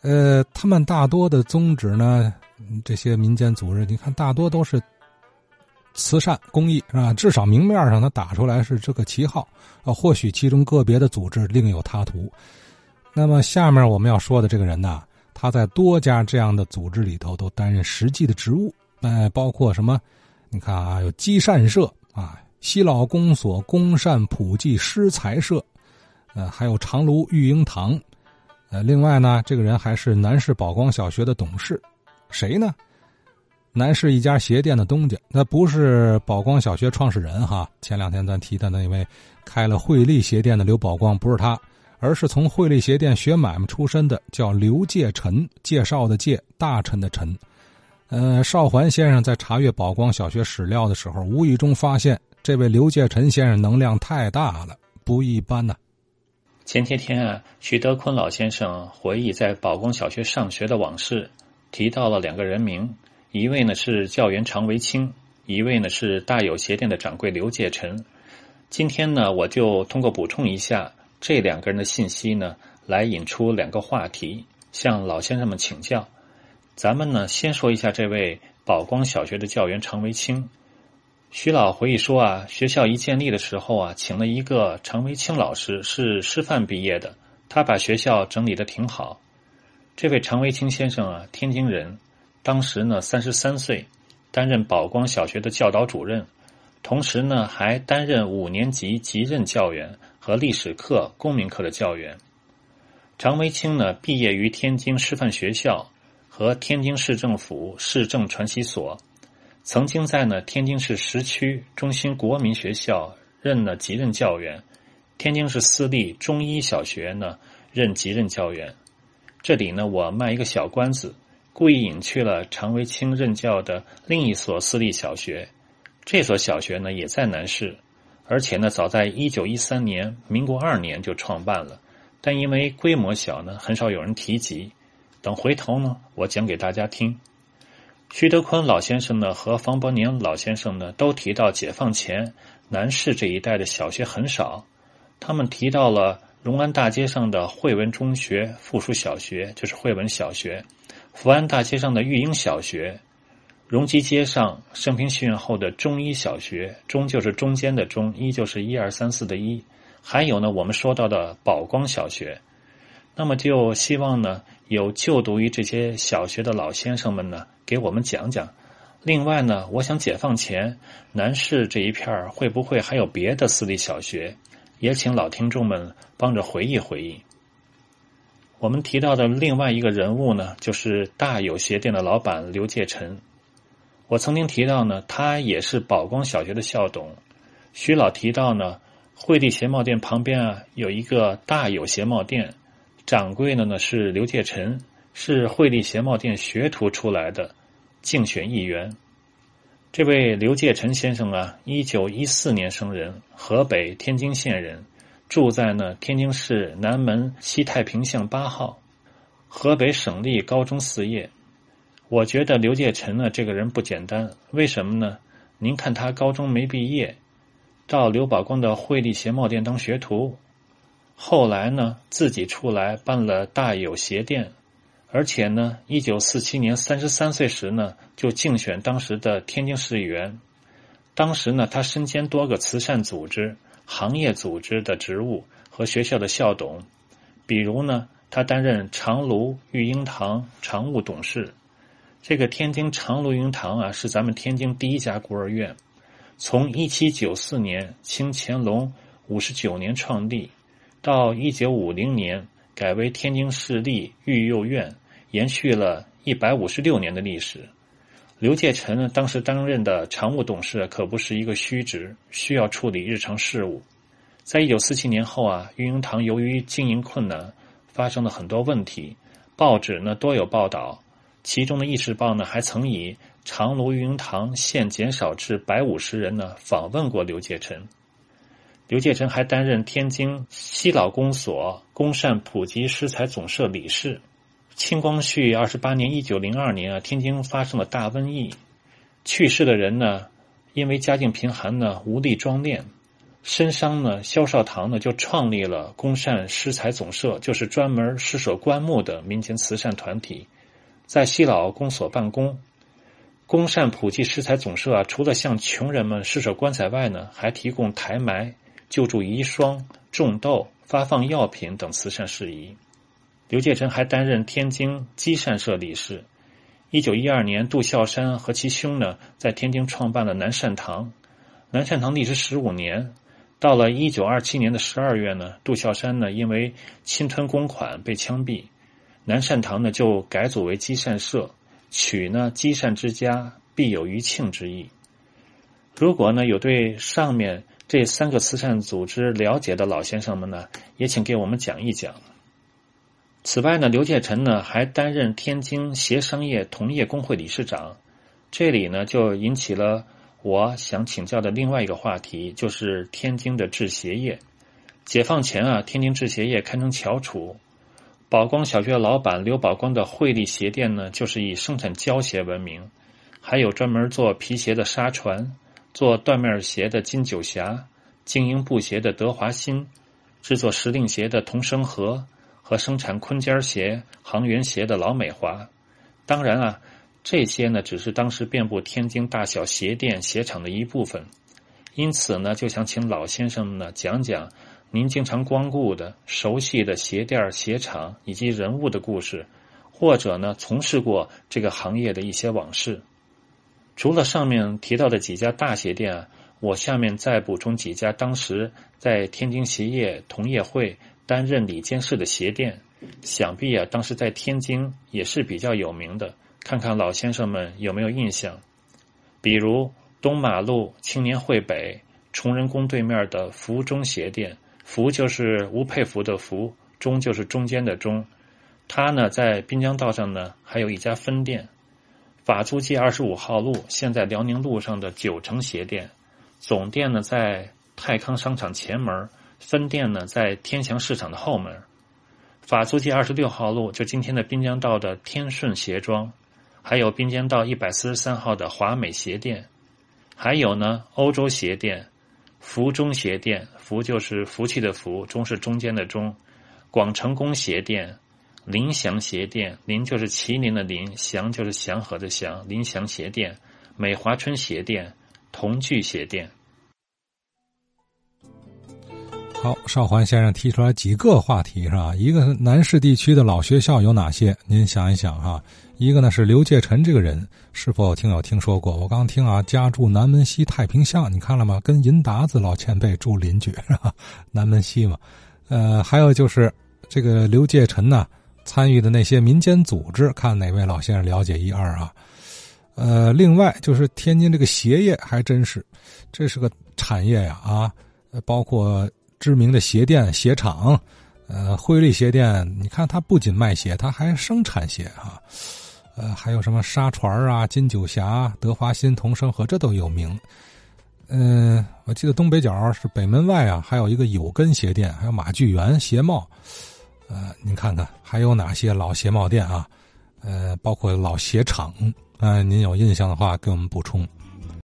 呃，他们大多的宗旨呢，这些民间组织，你看大多都是慈善公益，是吧？至少明面上他打出来是这个旗号啊，或许其中个别的组织另有他图。那么下面我们要说的这个人呢，他在多家这样的组织里头都担任实际的职务，哎，包括什么？你看啊，有积善社啊，西老公所公善普济施财社，呃，还有长芦育婴堂。呃，另外呢，这个人还是南市宝光小学的董事，谁呢？南市一家鞋店的东家，那不是宝光小学创始人哈。前两天咱提的那位开了惠利鞋店的刘宝光，不是他，而是从惠利鞋店学买卖出身的，叫刘介臣，介绍的介，大臣的臣。呃，邵环先生在查阅宝光小学史料的时候，无意中发现这位刘介臣先生能量太大了，不一般呐。前些天啊，徐德坤老先生回忆在宝光小学上学的往事，提到了两个人名，一位呢是教员常维清，一位呢是大有鞋店的掌柜刘介臣。今天呢，我就通过补充一下这两个人的信息呢，来引出两个话题，向老先生们请教。咱们呢，先说一下这位宝光小学的教员常维清。徐老回忆说啊，学校一建立的时候啊，请了一个常维清老师，是师范毕业的。他把学校整理的挺好。这位常维清先生啊，天津人，当时呢三十三岁，担任宝光小学的教导主任，同时呢还担任五年级级任教员和历史课、公民课的教员。常维清呢毕业于天津师范学校和天津市政府市政传习所。曾经在呢天津市石区中心国民学校任了级任教员，天津市私立中医小学呢任级任教员。这里呢我卖一个小关子，故意隐去了常维清任教的另一所私立小学。这所小学呢也在南市，而且呢早在一九一三年民国二年就创办了，但因为规模小呢很少有人提及。等回头呢我讲给大家听。徐德坤老先生呢和房伯宁老先生呢都提到，解放前南市这一带的小学很少。他们提到了荣安大街上的惠文中学附属小学，就是惠文小学；福安大街上的育英小学；荣基街上升平戏院后的中医小学，中就是中间的中，一就是一二三四的一。还有呢，我们说到的宝光小学。那么就希望呢，有就读于这些小学的老先生们呢。给我们讲讲。另外呢，我想解放前南市这一片会不会还有别的私立小学？也请老听众们帮着回忆回忆。我们提到的另外一个人物呢，就是大有鞋店的老板刘介臣。我曾经提到呢，他也是宝光小学的校董。徐老提到呢，惠利鞋帽店旁边啊有一个大有鞋帽店，掌柜的呢是刘介臣，是惠利鞋帽店学徒出来的。竞选议员，这位刘介臣先生啊，一九一四年生人，河北天津县人，住在呢天津市南门西太平巷八号，河北省立高中四业。我觉得刘介臣呢这个人不简单，为什么呢？您看他高中没毕业，到刘宝光的惠利鞋帽店当学徒，后来呢自己出来办了大有鞋店。而且呢，一九四七年三十三岁时呢，就竞选当时的天津市议员。当时呢，他身兼多个慈善组织、行业组织的职务和学校的校董。比如呢，他担任长芦育婴堂常务董事。这个天津长芦育婴堂啊，是咱们天津第一家孤儿院，从一七九四年清乾隆五十九年创立，到一九五零年。改为天津市立育幼院，延续了一百五十六年的历史。刘介臣，当时担任的常务董事可不是一个虚职，需要处理日常事务。在一九四七年后啊，育婴堂由于经营困难，发生了很多问题，报纸呢多有报道。其中的《议事报》呢，还曾以长芦育婴堂现减少至百五十人呢，访问过刘介臣。刘介臣还担任天津西老公所公善普及施财总社理事。清光绪二十八年（一九零二年）啊，天津发生了大瘟疫，去世的人呢，因为家境贫寒呢，无力装殓，申商呢，萧少棠呢就创立了公善施财总社，就是专门施舍棺木的民间慈善团体，在西老公所办公。公善普济施财总社啊，除了向穷人们施舍棺材外呢，还提供抬埋、救助遗孀、种豆、发放药品等慈善事宜。刘介臣还担任天津积善社理事。一九一二年，杜孝山和其兄呢，在天津创办了南善堂。南善堂历时十五年。到了一九二七年的十二月呢，杜孝山呢因为侵吞公款被枪毙，南善堂呢就改组为积善社，取呢积善之家必有余庆之意。如果呢有对上面这三个慈善组织了解的老先生们呢，也请给我们讲一讲。此外呢，刘介臣呢还担任天津协商业同业工会理事长，这里呢就引起了。我想请教的另外一个话题就是天津的制鞋业。解放前啊，天津制鞋业堪称翘楚。宝光小学老板刘宝光的惠利鞋店呢，就是以生产胶鞋闻名。还有专门做皮鞋的沙船，做缎面鞋的金九霞，精英布鞋的德华新，制作时令鞋的同生和，和生产坤尖鞋、航源鞋的老美华。当然啊。这些呢，只是当时遍布天津大小鞋店、鞋厂的一部分。因此呢，就想请老先生们呢讲讲您经常光顾的、熟悉的鞋店、鞋厂以及人物的故事，或者呢从事过这个行业的一些往事。除了上面提到的几家大鞋店啊，我下面再补充几家当时在天津鞋业同业会担任里监事的鞋店，想必啊当时在天津也是比较有名的。看看老先生们有没有印象，比如东马路青年会北崇仁宫对面的福中鞋店，福就是吴佩孚的福，中就是中间的中。他呢在滨江道上呢还有一家分店，法租界二十五号路，现在辽宁路上的九成鞋店，总店呢在泰康商场前门，分店呢在天祥市场的后门。法租界二十六号路就今天的滨江道的天顺鞋庄。还有滨江道一百四十三号的华美鞋店，还有呢欧洲鞋店、福中鞋店，福就是福气的福，中是中间的中，广成宫鞋店、林祥鞋店，林就是麒麟的麟，祥就是祥和的祥，林祥鞋店、美华春鞋店、同聚鞋店。好，少环先生提出来几个话题是吧？一个是南市地区的老学校有哪些？您想一想哈。一个呢是刘介臣这个人，是否听有听说过？我刚听啊，家住南门西太平巷，你看了吗？跟银达子老前辈住邻居是吧？南门西嘛。呃，还有就是这个刘介臣呢参与的那些民间组织，看哪位老先生了解一二啊？呃，另外就是天津这个鞋业还真是，这是个产业呀啊，包括知名的鞋店、鞋厂，呃，汇利鞋店，你看它不仅卖鞋，它还生产鞋啊。呃，还有什么沙船啊、金九峡、德华新、同生和，这都有名。嗯，我记得东北角是北门外啊，还有一个有根鞋店，还有马具园鞋帽。呃，您看看还有哪些老鞋帽店啊？呃，包括老鞋厂。呃，您有印象的话，给我们补充。